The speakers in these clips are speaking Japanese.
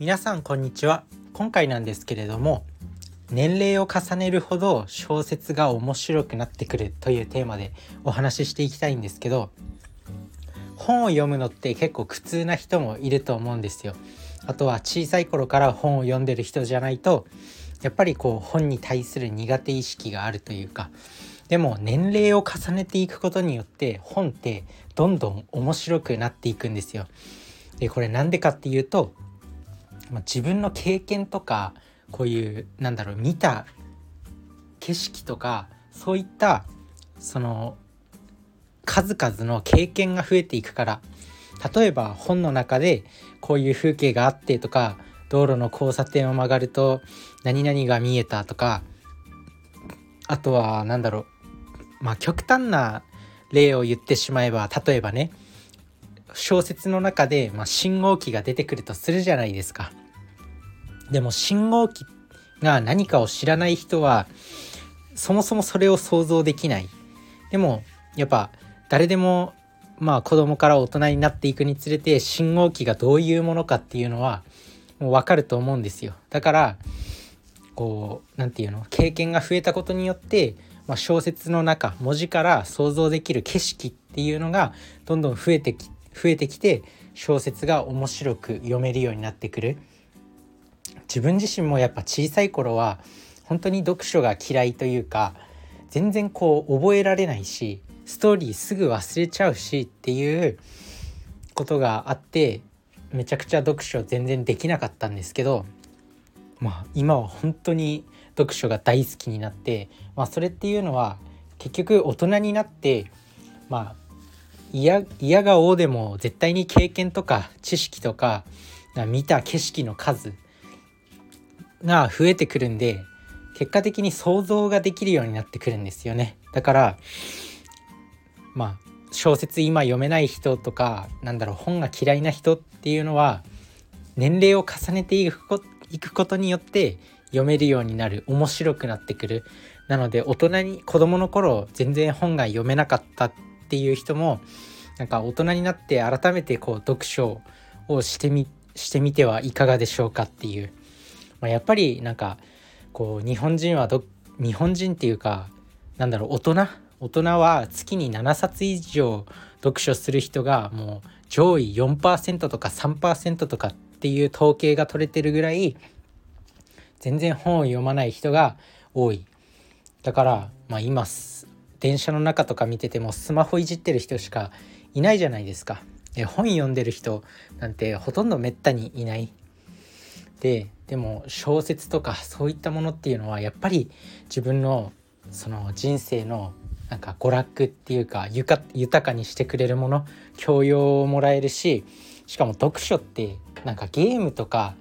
皆さんこんにちは今回なんですけれども年齢を重ねるほど小説が面白くなってくるというテーマでお話ししていきたいんですけど本を読むのって結構苦痛な人もいると思うんですよあとは小さい頃から本を読んでる人じゃないとやっぱりこう本に対する苦手意識があるというかでも年齢を重ねていくことによって本ってどんどん面白くなっていくんですよ。でこれなんでかっていうとまあ、自分の経験とかこういうなんだろう見た景色とかそういったその数々の経験が増えていくから例えば本の中でこういう風景があってとか道路の交差点を曲がると何々が見えたとかあとは何だろうまあ極端な例を言ってしまえば例えばね小説の中で、まあ、信号機が出てくるとするじゃないですか。でも信号機が何かを知らない人はそもそもそれを想像できない。でもやっぱ誰でもまあ子供から大人になっていくにつれて信号機がどういうものかっていうのはもう分かると思うんですよ。だからこう何て言うの？経験が増えたことによって、まあ、小説の中文字から想像できる景色っていうのがどんどん増えてき増えてきて小説が面白く読めるようになってくる。自分自身もやっぱ小さい頃は本当に読書が嫌いというか全然こう覚えられないしストーリーすぐ忘れちゃうしっていうことがあってめちゃくちゃ読書全然できなかったんですけどまあ今は本当に読書が大好きになって、まあ、それっていうのは結局大人になってまあ嫌嫌が王でも絶対に経験とか知識とか見た景色の数が増えてくるんで結果的に想像ができるようになってくるんですよね。だからまあ小説今読めない人とかなんだろう本が嫌いな人っていうのは年齢を重ねていくことによって読めるようになる面白くなってくる。なので大人に子供の頃全然本が読めなかったってっていう人もなんか大人になって改めてこう読書をしてみしてみてはいかがでしょうかっていう、まあ、やっぱりなんかこう日本人はど日本人っていうかなんだろう大人？大人は月に7冊以上読書する人がもう上位4%とか3%とかっていう統計が取れてるぐらい全然本を読まない人が多い。だからまあ今電車の中とか見ててもスマホいじってる人しかいないじゃないですか。で本読んでる人なんてほとんどめったにいない。ででも小説とかそういったものっていうのはやっぱり自分のその人生のなんか娯楽っていうか豊かにしてくれるもの教養をもらえるししかも読書ってなんかゲームとか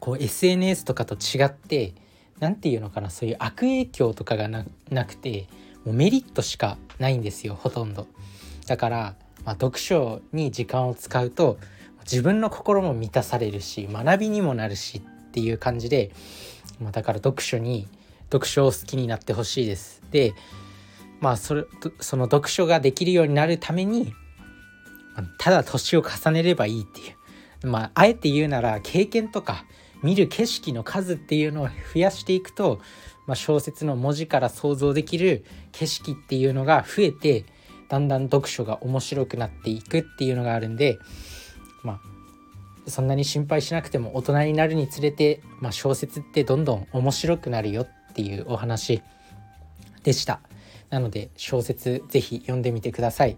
こう SNS とかと違って何て言うのかなそういう悪影響とかがなくてもうメリットしかないんですよほとんど。だから、まあ、読書に時間を使うと自分の心も満たされるし学びにもなるしっていう感じで、まあ、だから読書に読書を好きになってほしいです。でまあそれその読書ができるようになるためにただ年を重ねればいいっていうまああえて言うなら経験とか見る景色の数っていうのを増やしていくと、まあ、小説の文字から想像できる景色っていうのが増えてだんだん読書が面白くなっていくっていうのがあるんでまあそんなに心配しなくても大人になるにつれて、まあ、小説ってどんどん面白くなるよっていうお話でした。なので小説ぜひ読んでみてください。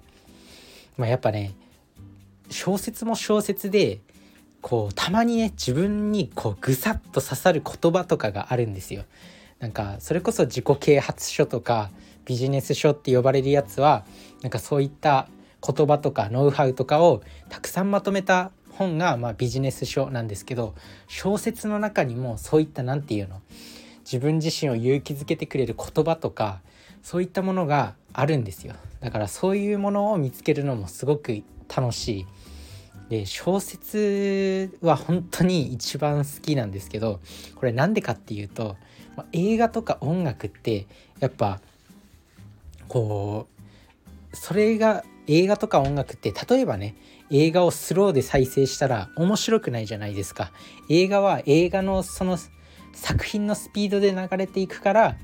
まあ、やっぱね小説も小説でこうたまにね自分にこうぐさっと刺さる言葉とかがあるんですよ。なんかそれこそ自己啓発書とかビジネス書って呼ばれるやつはなんかそういった言葉とかノウハウとかをたくさんまとめた本がまあビジネス書なんですけど小説の中にもそういった何て言うの自分自身を勇気づけてくれる言葉とかそういったものがあるんですよだからそういうものを見つけるのもすごく楽しいで小説は本当に一番好きなんですけどこれなんでかっていうと、ま映画とか音楽ってやっぱこうそれが映画とか音楽って例えばね映画をスローで再生したら面白くないじゃないですか。映画は映画のその作品のスピードで流れていくから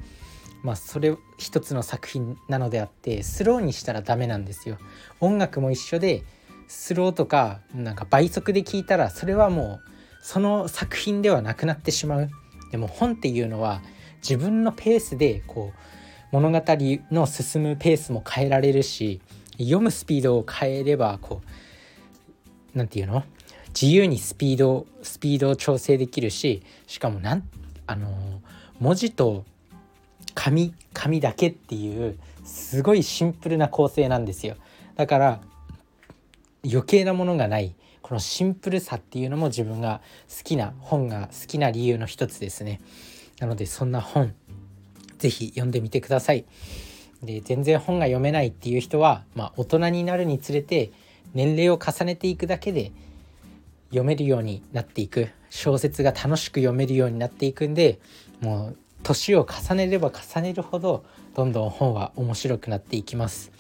まあそれ一つの作品なのであってスローにしたらダメなんですよ。音楽も一緒でスローとかなんか倍速で聞いたらそれはもうその作品ではなくなってしまう。でも本っていうのは自分のペースでこう物語の進むペースも変えられるし読むスピードを変えればこう何て言うの？自由にスピードスピードを調整できるししかもなんあの文字と紙紙だけっていうすごいシンプルな構成なんですよ。だから余計なものがないこのシンプルさっていうのも自分が好きな本が好きな理由の一つですね。なのでそんな本是非読んでみてください。で全然本が読めないっていう人は、まあ、大人になるにつれて年齢を重ねていくだけで読めるようになっていく。小説が楽しく読めるようになっていくんでもう年を重ねれば重ねるほどどんどん本は面白くなっていきます。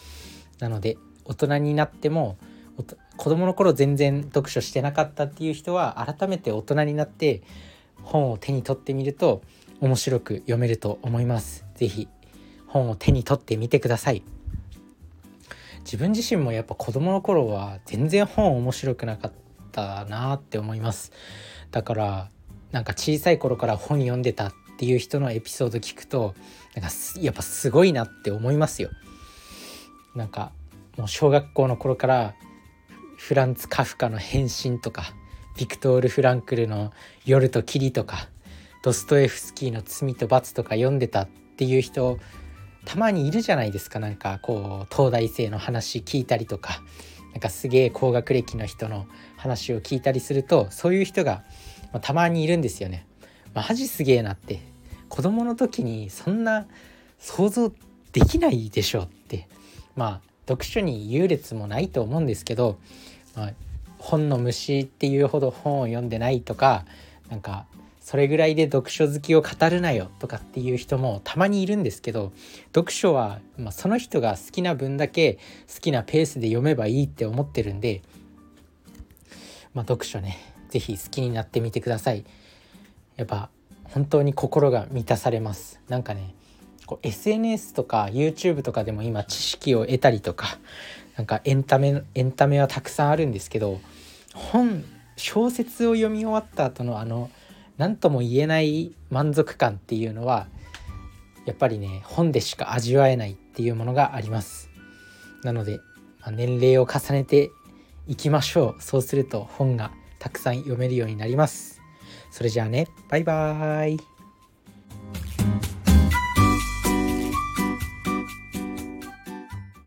なので大人になっても子供の頃全然読書してなかったっていう人は改めて大人になって本を手に取ってみると面白く読めると思います。是非本を手に取ってみてください。自分自身もやっぱ子供の頃は全然本面白くなかったなって思います。だからなんか小さい頃から本読んでたっていう人のエピソード聞くとなんかやっぱすごいなって思いますよ。なんかもう小学校の頃からフランツ・カフカの「変身」とかビクトール・フランクルの「夜と霧」とかドストエフスキーの「罪と罰」とか読んでたっていう人たまにいるじゃないですか。なんかこう東大生の話聞いたりとか。なんかすげえ高学歴の人の話を聞いたりするとそういう人が、たまにいるんですよね。マジすげえなって。子供の時にそんな想像できないでしょって。まあ読書に優劣もないと思うんですけど、まあ、本の虫っていうほど本を読んでないとかなんかそれぐらいで読書好きを語るなよとかっていう人もたまにいるんですけど読書は、まあ、その人が好きな分だけ好きなペースで読めばいいって思ってるんで、まあ、読書ね是非好きになってみてください。やっぱ本当に心が満たされますなんかねこう SNS とか YouTube とかでも今知識を得たりとかなんかエンタメエンタメはたくさんあるんですけど本小説を読み終わった後のあの何とも言えない満足感っていうのはやっぱりね本でしか味わえないっていうものがあります。なので、まあ、年齢を重ねていきましょう。そうすると本がたくさん読めるようになります。それじゃあねバイバーイ。